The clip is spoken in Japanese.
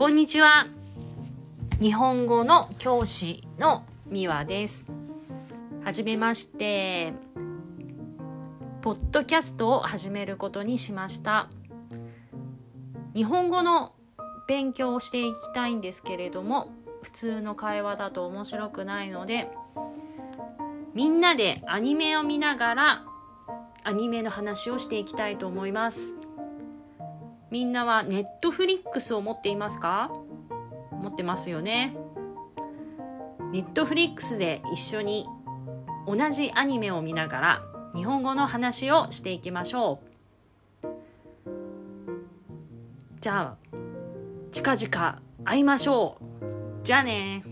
こんにちは。日本語の教師のみわです。はじめまして。ポッドキャストを始めることにしました。日本語の勉強をしていきたいんですけれども、普通の会話だと面白くないので、みんなでアニメを見ながらアニメの話をしていきたいと思います。みんなはネットフリックスを持っていますか？持ってますよね。ネットフリックスで一緒に同じアニメを見ながら日本語の話をしていきましょう。じゃあ近々会いましょう。じゃあね